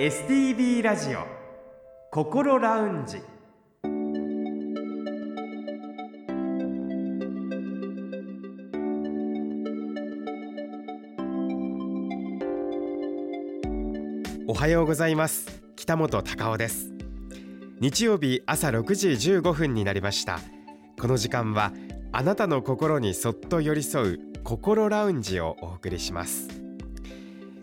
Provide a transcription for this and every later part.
STB ラジオ心ラウンジ。おはようございます。北本孝雄です。日曜日朝6時15分になりました。この時間はあなたの心にそっと寄り添う心ラウンジをお送りします。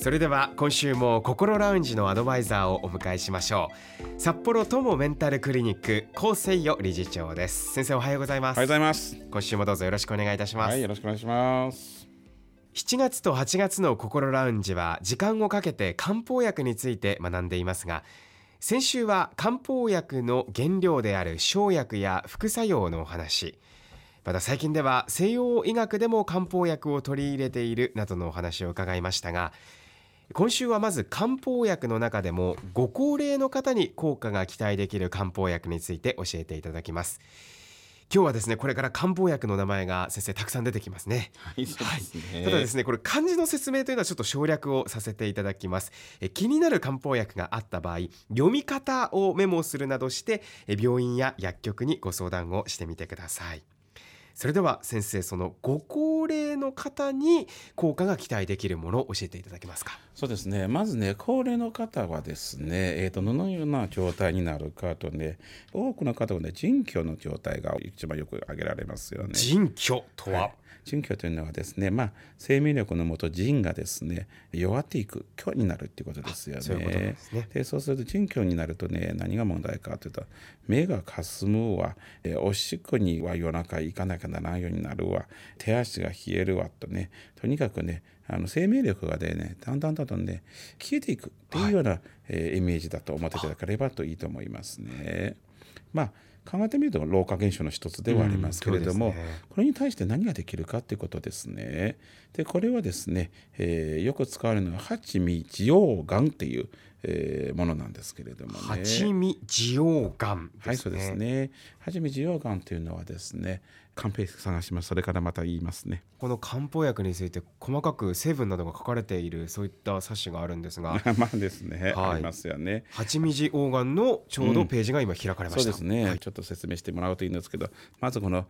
それでは今週も心ラウンジのアドバイザーをお迎えしましょう。札幌友メンタルクリニック高誠代理事長です。先生おはようございます。おはようございます。今週もどうぞよろしくお願いいたします、はい、よろしくお願いします。7月と8月の心ラウンジは時間をかけて漢方薬について学んでいますが先週は漢方薬の原料である生薬や副作用のお話。また最近では西洋医学でも漢方薬を取り入れているなどのお話を伺いましたが今週はまず漢方薬の中でもご高齢の方に効果が期待できる漢方薬について教えていただきます。今日はですねこれから漢方薬の名前が先生たくさん出てきますね。はい、そうですね、ただですねこれ漢字の説明というのはちょっと省略をさせていただきます。え気になる漢方薬があった場合読み方をメモするなどしてえ病院や薬局にご相談をしてみてくださいそれでは先生そのご高齢の方に効果が期待できるものを教えていただけますか？そうですね。まずね高齢の方はですね、えーと、どのような状態になるかとね多くの方はね腎虚の状態が一番よく挙げられますよね。腎虚とは、はい腎虚というのはですね、まあ、生命力のもと腎がですね弱っていく虚になるっていうことですよね。そうですね。でそうすると腎虚になるとね何が問題かというと目がかすむわ、えおしっこには夜中行かなきゃならないようになるわ。手足が冷えるわとね。とにかくねあの生命力がねだんだんだんだんね消えていくっていうような、はい、えー、イメージだと思っていただければといいと思いますね。まあ考えてみると老化現象の一つではありますけれども、うんね、これに対して何ができるかということですね。でこれはですね、えー、よく使われるのは八味地黄丸っていう、えー、ものなんですけれどもね。八味地黄丸、ね、はいそうですね。八味地黄丸というのはですねカンペ探します。それからまた言いますね。この漢方薬について細かく成分などが書かれているそういった冊子があるんですが。まあですね、はい、ありますよね。蜂蜜黄金のちょうどページが今開かれました、うん、そうですね、はい、ちょっと説明してもらうといいんですけどまずこの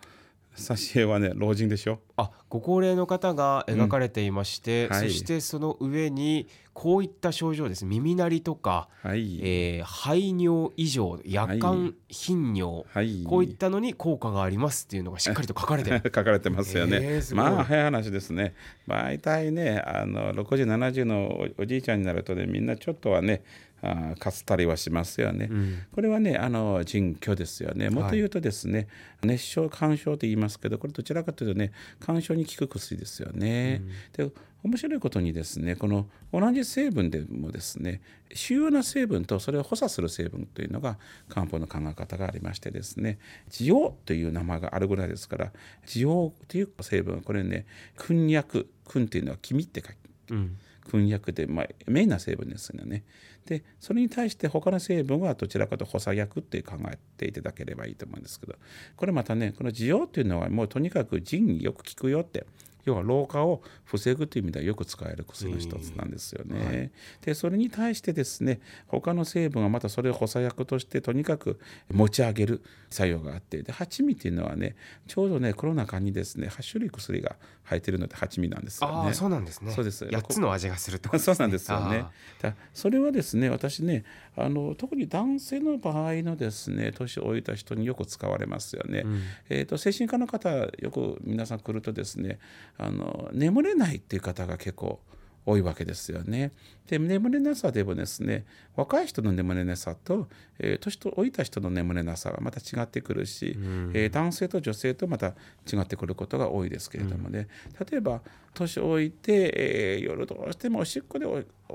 挿絵はね老人でしょ？あご高齢の方が描かれていまして、うん。はい、そしてその上にこういった症状です。耳鳴りとか、はい。えー、排尿異常夜間頻尿、はい、こういったのに効果がありますっていうのがしっかりと書かれて 書かれてますよね、えー、まあ早い話ですね。大体ねあの60、70のおじいちゃんになるとねみんなちょっとはねあかすったりはしますよね、うん、これはねあの腎虚ですよね。もっと言うとですね、はい、熱傷肝症と言いますけどこれどちらかというとね肝症に効く薬ですよね、うん、で面白いことにですねこの同じ成分でもですね主要な成分とそれを補佐する成分というのが漢方の考え方がありましてですね滋養という名前があるぐらいですから滋養という成分これね訓薬訓っていうのは君って書き、うん燻薬で、まあ、メインな成分ですよね。でそれに対して他の成分はどちらかと補佐薬って考えていただければいいと思うんですけどこれまたねこの需要っていうのはもうとにかく腎によく効くよって要は老化を防ぐという意味ではよく使える薬の一つなんですよね。はい、でそれに対してですね他の成分はまたそれを補佐薬としてとにかく持ち上げる作用があってで八味っていうのはねちょうどねこの中にですね8種類薬が入ってるので八味なんですよね。あそうなんですね。そうです。8つの味がすると、ね、そうなんですよね。だそれはですね私ねあの特に男性の場合のですね年老いた人によく使われますよね。うん、えーと、と精神科の方よく皆さん来るとですねあの眠れないっていう方が結構多いわけですよね。で眠れなさでもですね若い人の眠れなさと、えー、年老いた人の眠れなさはまた違ってくるし、うん、えー、男性と女性とまた違ってくることが多いですけれどもね、うん、例えば年老いて、えー、夜どうしてもおしっこで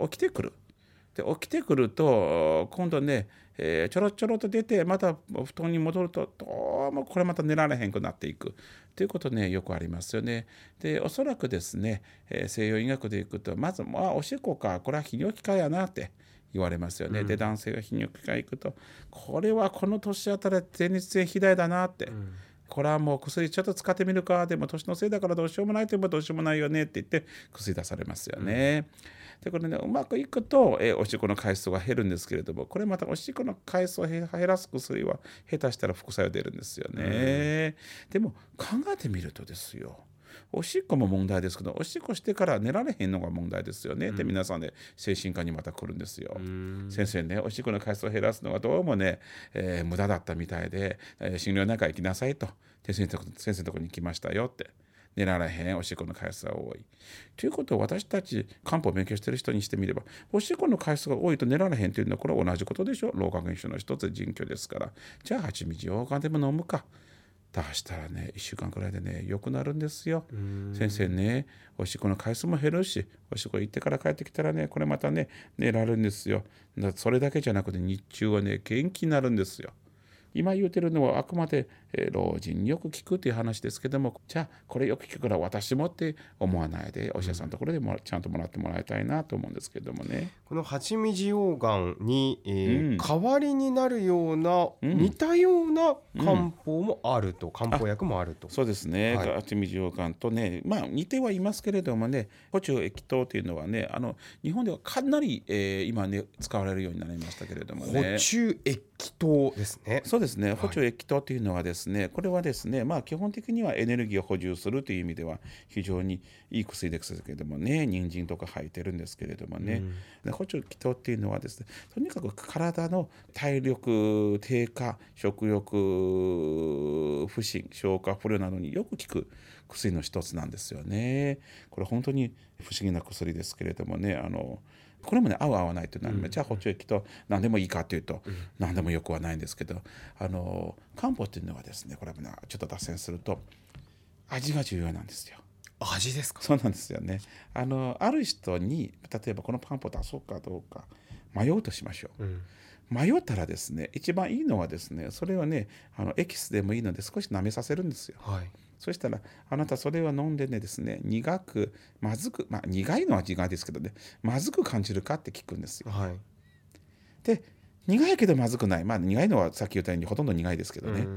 起きてくるで起きてくると今度ね、えー、ちょろちょろと出てまた布団に戻るとどうもこれまた寝られへんくなっていくということねよくありますよね。でおそらくですね、えー、西洋医学でいくとまず、まあ、おしっこかこれは泌尿器科やなって言われますよね。うん、で男性が泌尿器科行くとこれはこの年あたり前立腺肥大だなって。うんこれはもう薬ちょっと使ってみるかでも年のせいだからどうしようもないといえばどうしようもないよねって言って薬出されますよね。うん、でこれねうまくいくと、えおしっこの回数が減るんですけれどもこれまたおしっこの回数を減らす薬は下手したら副作用出るんですよね。うん、でも考えてみるとですよおしっこも問題ですけどおしっこしてから寝られへんのが問題ですよね、うん、って皆さんね精神科にまた来るんですよ。先生ねおしっこの回数を減らすのはどうもね、えー、無駄だったみたいで、えー、診療中行きなさいと先生のとこに来ましたよって。寝られへんおしっこの回数が多い。ということを私たち漢方を勉強してる人にしてみればおしっこの回数が多いと寝られへんというのはこれは同じことでしょ老化現象の一つ腎虚ですからじゃあ蜂蜜羊羹でも飲むか。出したらね1週間くらいでね良くなるんですよ。先生ねおしっこの回数も減るしおしっこ行ってから帰ってきたらねこれまたね寝られるんですよ。だそれだけじゃなくて日中はね元気になるんですよ。今言うてるのはあくまで、え老人によく聞くという話ですけどもじゃあこれよく聞くから私もって思わないでお医者さんのところでもちゃんともらってもらいたいなと思うんですけどもね。この蜂蜜溶岩に、えーうん、代わりになるような、うん、似たような漢方もあると、うん、漢方薬もあると。そうですね、はい、蜂蜜溶岩とねまあ似てはいますけれどもね補中液糖というのはねあの日本ではかなり、えー、今ね使われるようになりましたけれどもね。補中液糖ですね。そうですね補中液糖というのはですね、これはですねまあ基本的にはエネルギーを補充するという意味では非常にいい薬ですけれどもね。人参とか入ってるんですけれどもね、うん、補中液糖っていうのはですねとにかく体の体力低下食欲不振消化不良などによく効く薬の一つなんですよね。これ本当に不思議な薬ですけれどもね。あのこれもね合う合わないというのは、うん、じゃあ補聴液と何でもいいかというと、うん、何でもよくはないんですけどあの漢方っていうのはですねこれも、ね、ちょっと脱線すると味が重要なんですよ。味ですか？そうなんですよね。あのある人に例えばこのパンポ出そうかどうか迷うとしましょう、うん、迷ったらですね一番いいのはですねそれはねあのエキスでもいいので少し舐めさせるんですよ、はい、そしたらあなたそれを飲んでねですね苦くまずくまあ苦いのは苦いですけどねまずく感じるか？って聞くんですよ。はい、で苦いけどまずくないまあ苦いのはさっき言ったようにほとんど苦いですけどね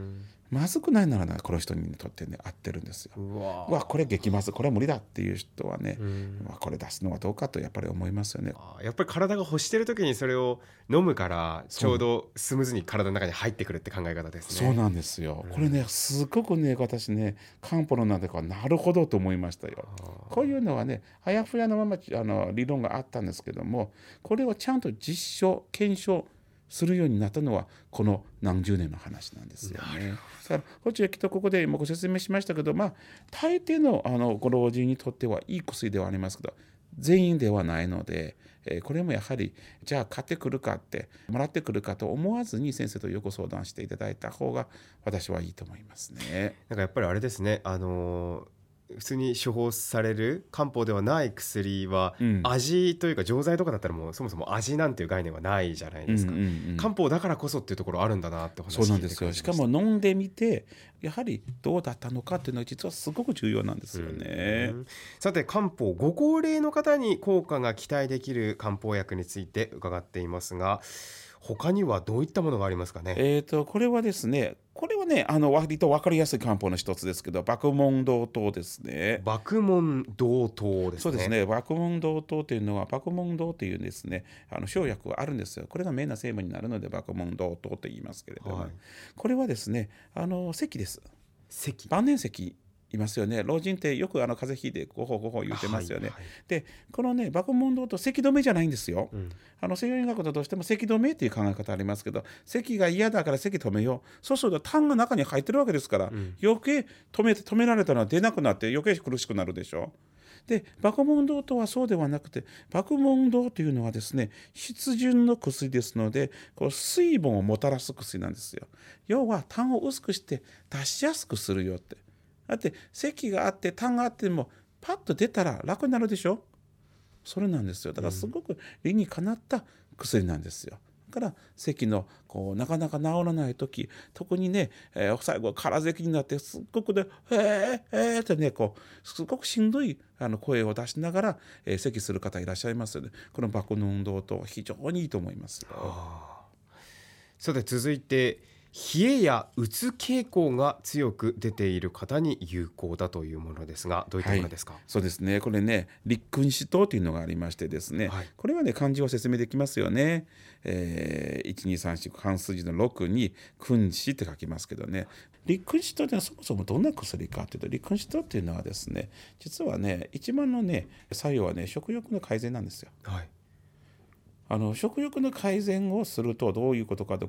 まずくないならなこの人にとってね合ってるんですよ。うわこれ激まずこれは無理だっていう人はね、うわこれ出すのはどうかとやっぱり思いますよね。やっぱり体が欲してる時にそれを飲むからちょうどスムーズに体の中に入ってくるって考え方ですね。そうなんですよ。これねすごくね私ね漢方の中ではなるほどと思いましたよ。こういうのはねあやふやのままあの理論があったんですけどもこれをちゃんと実証検証するようになったのはこの何十年の話なんですよね。だからホチきっとここでもご説明しましたけどまあ大抵のあのご老人にとってはいい薬ではありますけど全員ではないので、えー、これもやはりじゃあ買ってくるかってもらってくるかと思わずに先生とよく相談していただいた方が私はいいと思いますね。なんかやっぱりあれですねあの普通に処方される漢方ではない薬は、味というか錠剤とかだったらもうそもそも味なんていう概念はないじゃないですか、うんうんうん、漢方だからこそっていうところあるんだなってそうなんですよ。しかも飲んでみてやはりどうだったのかっていうのは実はすごく重要なんですよね、うん。うん、さて漢方ご高齢の方に効果が期待できる漢方薬について伺っていますが他にはどういったものがありますかね？えっ、ー、とこれはですね、これはね、あの割と分かりやすい漢方の一つですけど、爆問同等ですね。爆問同等ですね。そうですね。爆問同等というのは爆問同というですね、あの生薬があるんですよ。これが名な成分になるので爆問同等と言いますけれども、はい、これはですね、あの咳です。咳。万年咳いますよね老人ってよくあの風邪ひいてごほごほ言ってますよね。はいはい、でこのね爆問答と咳止めじゃないんですよ。うん、あの西洋医学だとしても咳止めっていう考え方ありますけど咳が嫌だから咳止めようそうすると痰が中に入ってるわけですから、うん、余計止め止められたのは出なくなって余計苦しくなるでしょ。で爆問答とはそうではなくて爆問答というのはですね湿潤の薬ですのでこう水分をもたらす薬なんですよ。要は痰を薄くして出しやすくするよって。だって咳があって痰があってもパッと出たら楽になるでしょ？それなんですよ。だからすごく理にかなった薬なんですよ。から咳のこうなかなか治らない時特にね、えー、最後空咳になってすっごくで「えー、えー」ってねこうすごくしんどいあの声を出しながら、えー、咳する方いらっしゃいますのでこの爆の運動と非常にいいと思いますよ。さて続いて冷えやうつ傾向が強く出ている方に有効だというものですがどういったものですか、はい、そうですね。これね立君子糖というのがありましてですね、はい、これはね漢字を説明できますよね、えー、1234漢数字の6に君子って書きますけどね。立君子糖ってのはそもそもどんな薬かというと立君子糖っていうのはですね実はね一番のね作用はね食欲の改善なんですよ。はい。あの食欲の改善をするとどういうことかと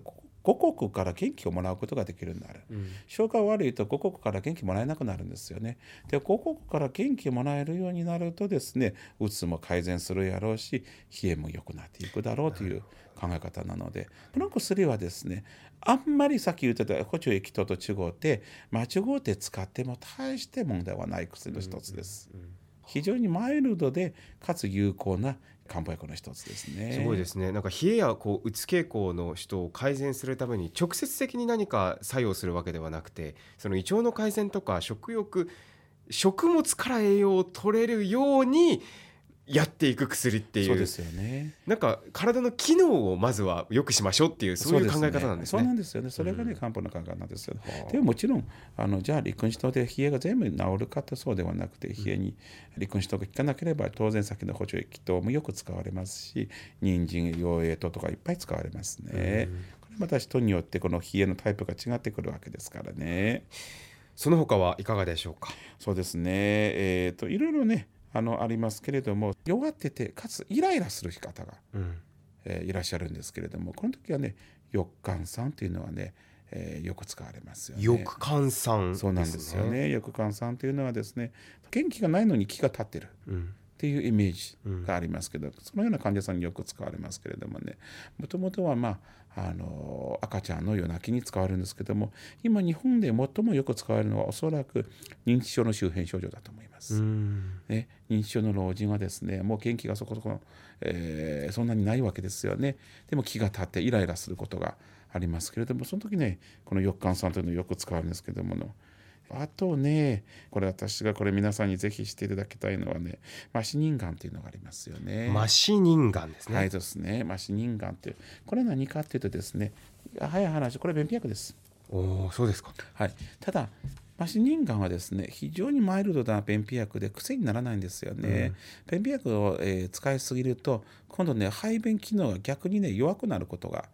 五穀から元気をもらうことができるようになる、うん、消化悪いと五穀から元気もらえなくなるんですよね。で五穀から元気もらえるようになるとですねうつも改善するやろうし冷えも良くなっていくだろうという考え方なので。この薬はですねあんまりさっき言ってた補助液等と違って間違って使っても大して問題はない薬の一つです。非常にマイルドでかつ有効な漢方薬の一つですね。すごいですね。なんか冷えやこううつ傾向の人を改善するために直接的に何か作用するわけではなくて、その胃腸の改善とか食欲食物から栄養を取れるようにやっていく薬っていうそうですよねなんか体の機能をまずはよくしましょうっていうそういう考え方なんですね。そうなんですよねそれがね、漢方の考えなんですよ、ね、でももちろんあのじゃあ陸君子糖で冷えが全部治るかってそうではなくて冷えに陸君子糖が効かなければ当然先の補助液等もよく使われますし人参養栄糖とかいっぱい使われますね。これまた人によってこの冷えのタイプが違ってくるわけですからね。その他はいかがでしょうか？そうですね。えっ、ー、といろいろねあのありますけれども弱っててかつイライラする方が、うん、えー、いらっしゃるんですけれどもこの時はね翼寒酸というのはねえー、よく使われますよね。翼寒酸、そうなんですよね。翼寒酸というのはですね、元気がないのに気が立ってる。っていうイメージがありますけど、うん、そのような患者さんによく使われますけれどもねもともとはまああの赤ちゃんの夜泣きに使われるんですけども今日本で最もよく使われるのはおそらく認知症の周辺症状だと思います。ね、認知症の老人はですねもう元気がそこそこ、えー、そんなにないわけですよね。でも気が立ってイライラすることがありますけれどもその時ねこの翼寒酸というのをよく使われるんですけどものあとね、これ私がこれ皆さんにぜひしていただきたいのはね、マシニンガンっていうのがありますよね。マシニンガンですね。はいですね。マシニンガンってこれ何かっていうとですね、早い話、これ便秘薬です。おお、そうですか。はい。ただマシニンガンはですね非常にマイルドな便秘薬で癖にならないんですよね。うん、便秘薬を、えー、使いすぎると今度ね排便機能が逆にね弱くなることが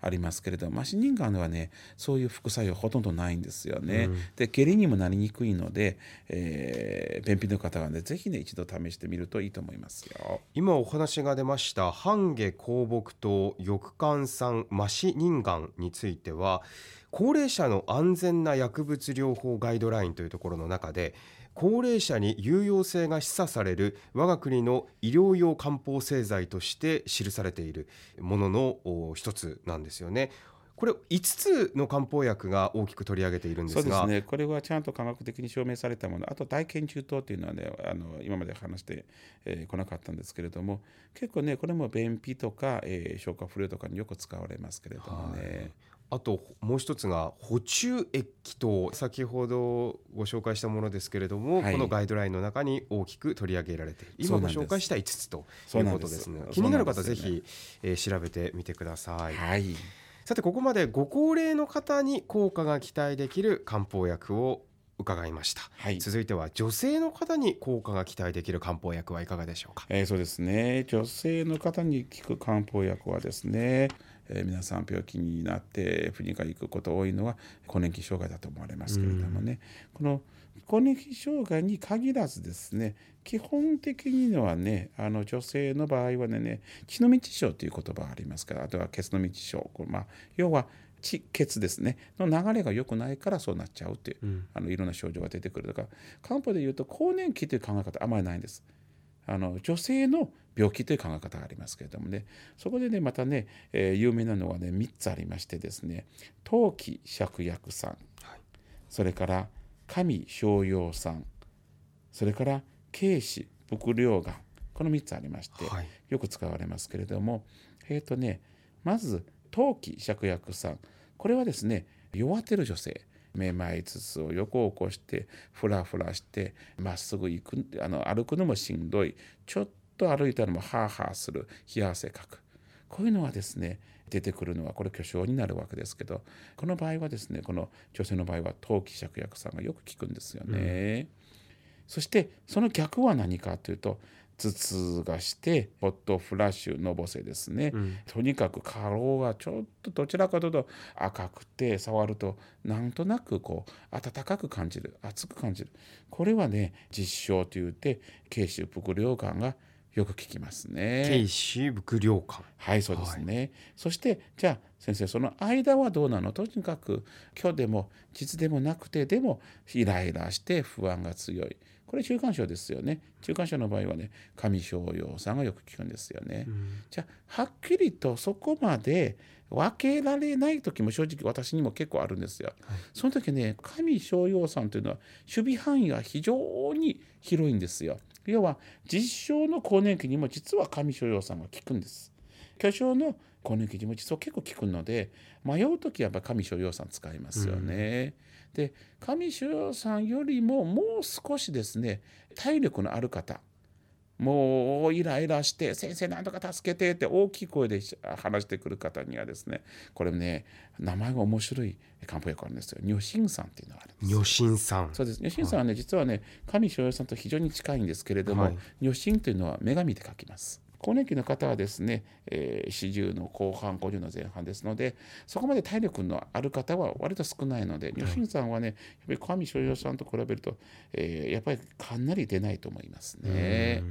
ありますけれどマシニンガンはねそういう副作用ほとんどないんですよね。うん、で下痢にもなりにくいので、えー、便秘の方はねぜひね一度試してみるといいと思いますよ。今お話が出ました半下香木と翼寒酸マシニンガンについては高齢者の安全な薬物療法ガイドラインというところの中で高齢者に有用性が示唆される我が国の医療用漢方製剤として記されているものの一つなんですよね。これ5つの漢方薬が大きく取り上げているんですが。そうですね。これはちゃんと科学的に証明されたもの。あと大研究等というのはねあの今まで話してこ、えー、なかったんですけれども。結構ねこれも便秘とか、えー、消化不良とかによく使われますけれどもね。あともう一つが補充液と先ほどご紹介したものですけれども、はい、このガイドラインの中に大きく取り上げられて今ご紹介した5つということですね。気になる方ぜひ、ね。えー、調べてみてください、はい、さてここまでご高齢の方に効果が期待できる漢方薬を伺いました、はい、続いては女性の方に効果が期待できる漢方薬はいかがでしょうか、えー、そうですね。女性の方に効く漢方薬はですねえー、皆さん病気になって婦人科に行くこと多いのは更年期障害だと思われますけれどもね、この更年期障害に限らずですね基本的にはねあの女性の場合はね血の道症という言葉がありますからあとは血の道症。まあ、要は血血ですね。の流れが良くないからそうなっちゃうっていう、うん、あのいろんな症状が出てくるだか。ら漢方でいうと更年期という考え方あまりないんです。あの女性の病気という考え方がありますけれどもね。そこでねまたね、えー、有名なのはね3つありましてですね。陶器芍薬散、はい、それから神商用酸それから軽視伏量がこの3つありまして、はい、よく使われますけれども、えっ、ー、とねまず陶器芍薬散これはですね弱ってる女性めまいつつを横起こしてふらふらしてまっすぐ行く。あの歩くのもしんどい。ちょっと歩いたらもハーハーする。冷や汗かく。こういうのはですね出てくるのはこれ巨匠になるわけですけどこの場合はですねこの女性の場合は陶器芍薬さんがよく効くんですよね。うん、そしてその逆は何かというと頭痛がしてホットフラッシュのぼせですね、うん、とにかく過労がちょっとどちらかというと赤くて触るとなんとなくこう温かく感じる熱く感じる。これはね実証といって慶州伏量感がよく聞きますね。慶州伏量感。はいそうですね、はい、そしてじゃあ先生その間はどうなの？とにかく今日でも実でもなくてでもイライラして不安が強いこれ中間症ですよね。中間症の場合はね上昇用さんがよく聞くんですよね、うん、じゃあはっきりとそこまで分けられない時も正直私にも結構あるんですよ、はい、その時ね上昇用さんというのは守備範囲が非常に広いんですよ。要は実証の更年期にも実は上昇用さんが効くんです。巨匠の更年期にも実は結構効くので迷う時はやっぱ上昇用さん使いますよね、うんで上白さんよりももう少しですね体力のある方もうイライラして「先生なんとか助けて」って大きい声で話してくる方にはですねこれね名前が面白い漢方薬あるんですよ。女神さんっていうのがあるんです女神さんそうです。女神さんはね、はい、実はね神翔さんと非常に近いんですけれども、はい、女神というのは女神で書きます。更年期の方はですね、えー、40の後半50の前半ですのでそこまで体力のある方は割と少ないので吉見さんはねやっぱり小上所用さんと比べると、えー、やっぱりかなり出ないと思いますね。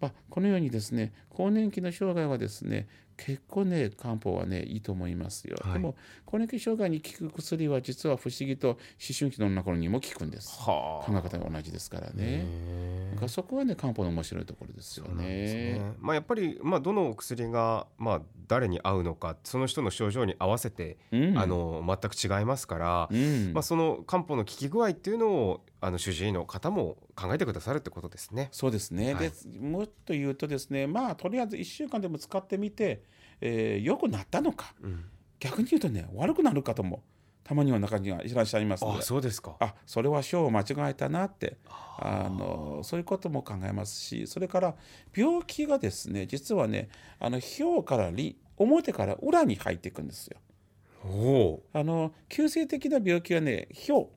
まあ、このようにですね更年期の障害はですね結構ね漢方はねいいと思いますよ、はい、でも更年期障害に効く薬は実は不思議と思春期の女の頃にも効くんです、はあ、考え方が同じですからね。かそこはね漢方の面白いところですよね、ね、まあ、やっぱり、まあ、どのお薬が、まあ、誰に合うのかその人の症状に合わせて、うん、あの全く違いますから、うん、まあ、その漢方の効き具合っていうのをあの主治医の方も考えてくださるってことですね。そうですね、はい、でもっと言うとですねまあとりあえず1週間でも使ってみて、えー、よくなったのか、うん、逆に言うとね悪くなる方もたまには中にはいらっしゃいますので。あそうですか。あそれは症を間違えたなってあのそういうことも考えますしそれから病気がですね実はねあの表から里表から裏に入っていくんですよ。おあの急性的な病気はね表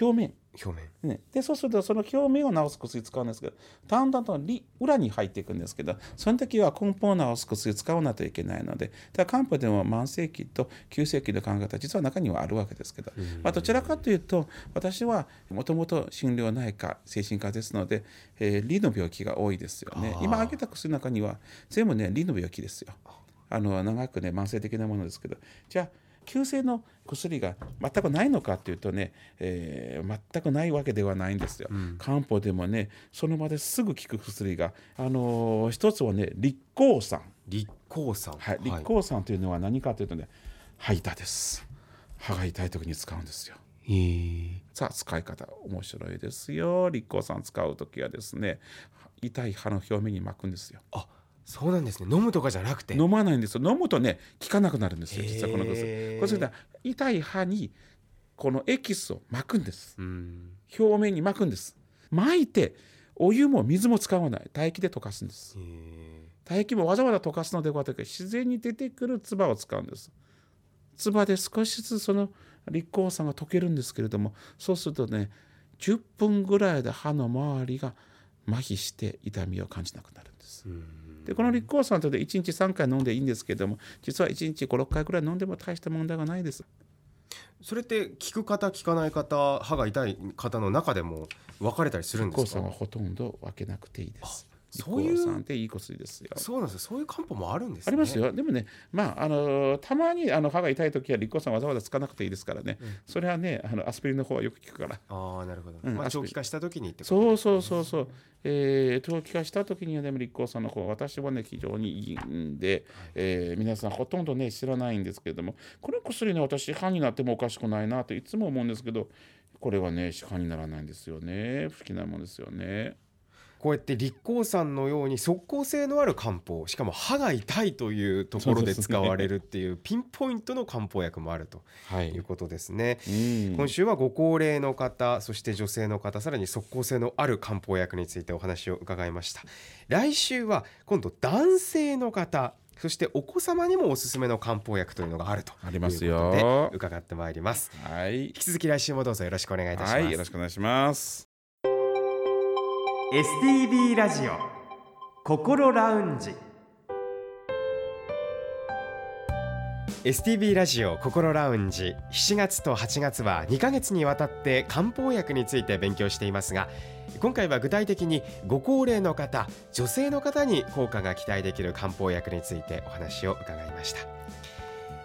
表面表面、ね、でそうするとその表面を治す薬使うんですけどだんだんと裏に入っていくんですけどその時は根本を治す薬使わないといけないのでだ漢方でも慢性期と急性期の考え方実は中にはあるわけですけど、まあ、どちらかというと私はもともと心療内科精神科ですので、えー、理の病気が多いですよね。今挙げた薬の中には全部ね理の病気ですよ。あの長くね慢性的なものですけどじゃあ急性の薬が全くないのかっていうとね、えー、全くないわけではないんですよ。うん、漢方でもねその場ですぐ効く薬が、あのー、一つはね立抗酸立抗酸はい立抗酸というのは何かというとね歯痛です。歯が痛い時に使うんですよ。さあ使い方面白いですよ立抗酸使う時はですね痛い歯の表面に巻くんですよ。あそうなんですね。飲むとかじゃなくて？飲まないんですよ。飲むとね効かなくなるんですよ。実はこの薬これそれで痛い歯にこのエキスを巻くんです。表面に巻くんです。巻いてお湯も水も使わない。唾液で溶かすんです。唾液もわざわざ溶かすのではなく自然に出てくる唾を使うんです。唾で少しずつその立候酸が溶けるんですけれどもそうするとね10分ぐらいで歯の周りが麻痺して痛みを感じなくなるんです。でこの立候酸とで1日3回飲んでいいんですけども実は1日56回くらい飲んでも大した問題がないです。それって聞く方聞かない方歯が痛い方の中でも分かれたりするんですか？はほとんど分けなくていいです。そういうさんっていい薬ですよ。そうなんですよ。そういう漢方もあるんです、ね、ありますよ。でもね、まああのたまにあの歯が痛い時は立候酸わざわざつかなくていいですからね。うん、それはね、あのアスピリンの方はよく効くから。ああ、なるほど。うん、まあ長期化した時にってこと、ね、そうそうそうそう。えー、長期化した時にはでも立候酸の方私はね非常にいいんで、はい、えー、皆さんほとんどね知らないんですけれども、この薬ね私歯になってもおかしくないなといつも思うんですけど、これはね歯にならないんですよね。不思議なもんですよね。こうやって立候山のように即効性のある漢方しかも歯が痛いというところで使われるっていうピンポイントの漢方薬もあるとい。うことですね、はい、今週はご高齢の方そして女性の方さらに即効性のある漢方薬についてお話を伺いました。来週は今度男性の方そしてお子様にもおすすめの漢方薬というのがあるとありますよ。伺ってまいります。はい。引き続き来週もどうぞよろしくお願いいたします、はい、よろしくお願いします STB ラジオ心ラウンジ。STB ラジオ心ラウンジ。7月と8月は2ヶ月にわたって漢方薬について勉強していますが今回は具体的にご高齢の方女性の方に効果が期待できる漢方薬についてお話を伺いました。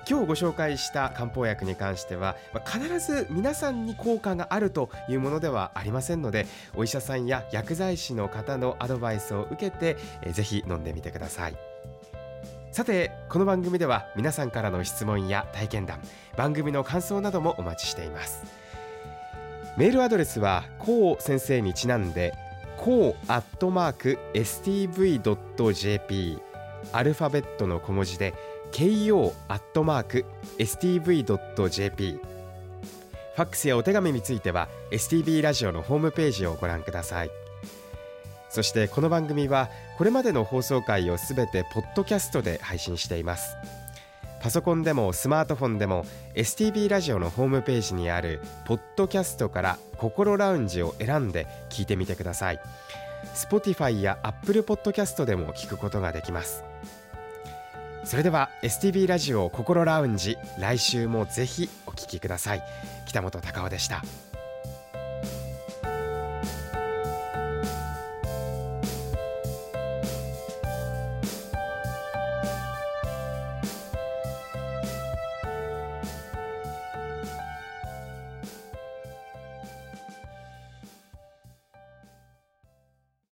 今日ご紹介した漢方薬に関しては必ず皆さんに効果があるというものではありませんのでお医者さんや薬剤師の方のアドバイスを受けてぜひ飲んでみてください。さてこの番組では皆さんからの質問や体験談番組の感想などもお待ちしています。メールアドレスはこう先生にちなんでこうアットマーク stv.jp アルファベットの小文字で ko.stv.jp ファックスやお手紙については STB ラジオのホームページをご覧ください。そしてこの番組はこれまでの放送回をすべてポッドキャストで配信しています。パソコンでもスマートフォンでも STB ラジオのホームページにあるポッドキャストから心ラウンジを選んで聞いてみてください。Spotify や Apple Podcast でも聞くことができます。それでは STB ラジオ心ラウンジ来週もぜひお聞きください。北本隆夫でした。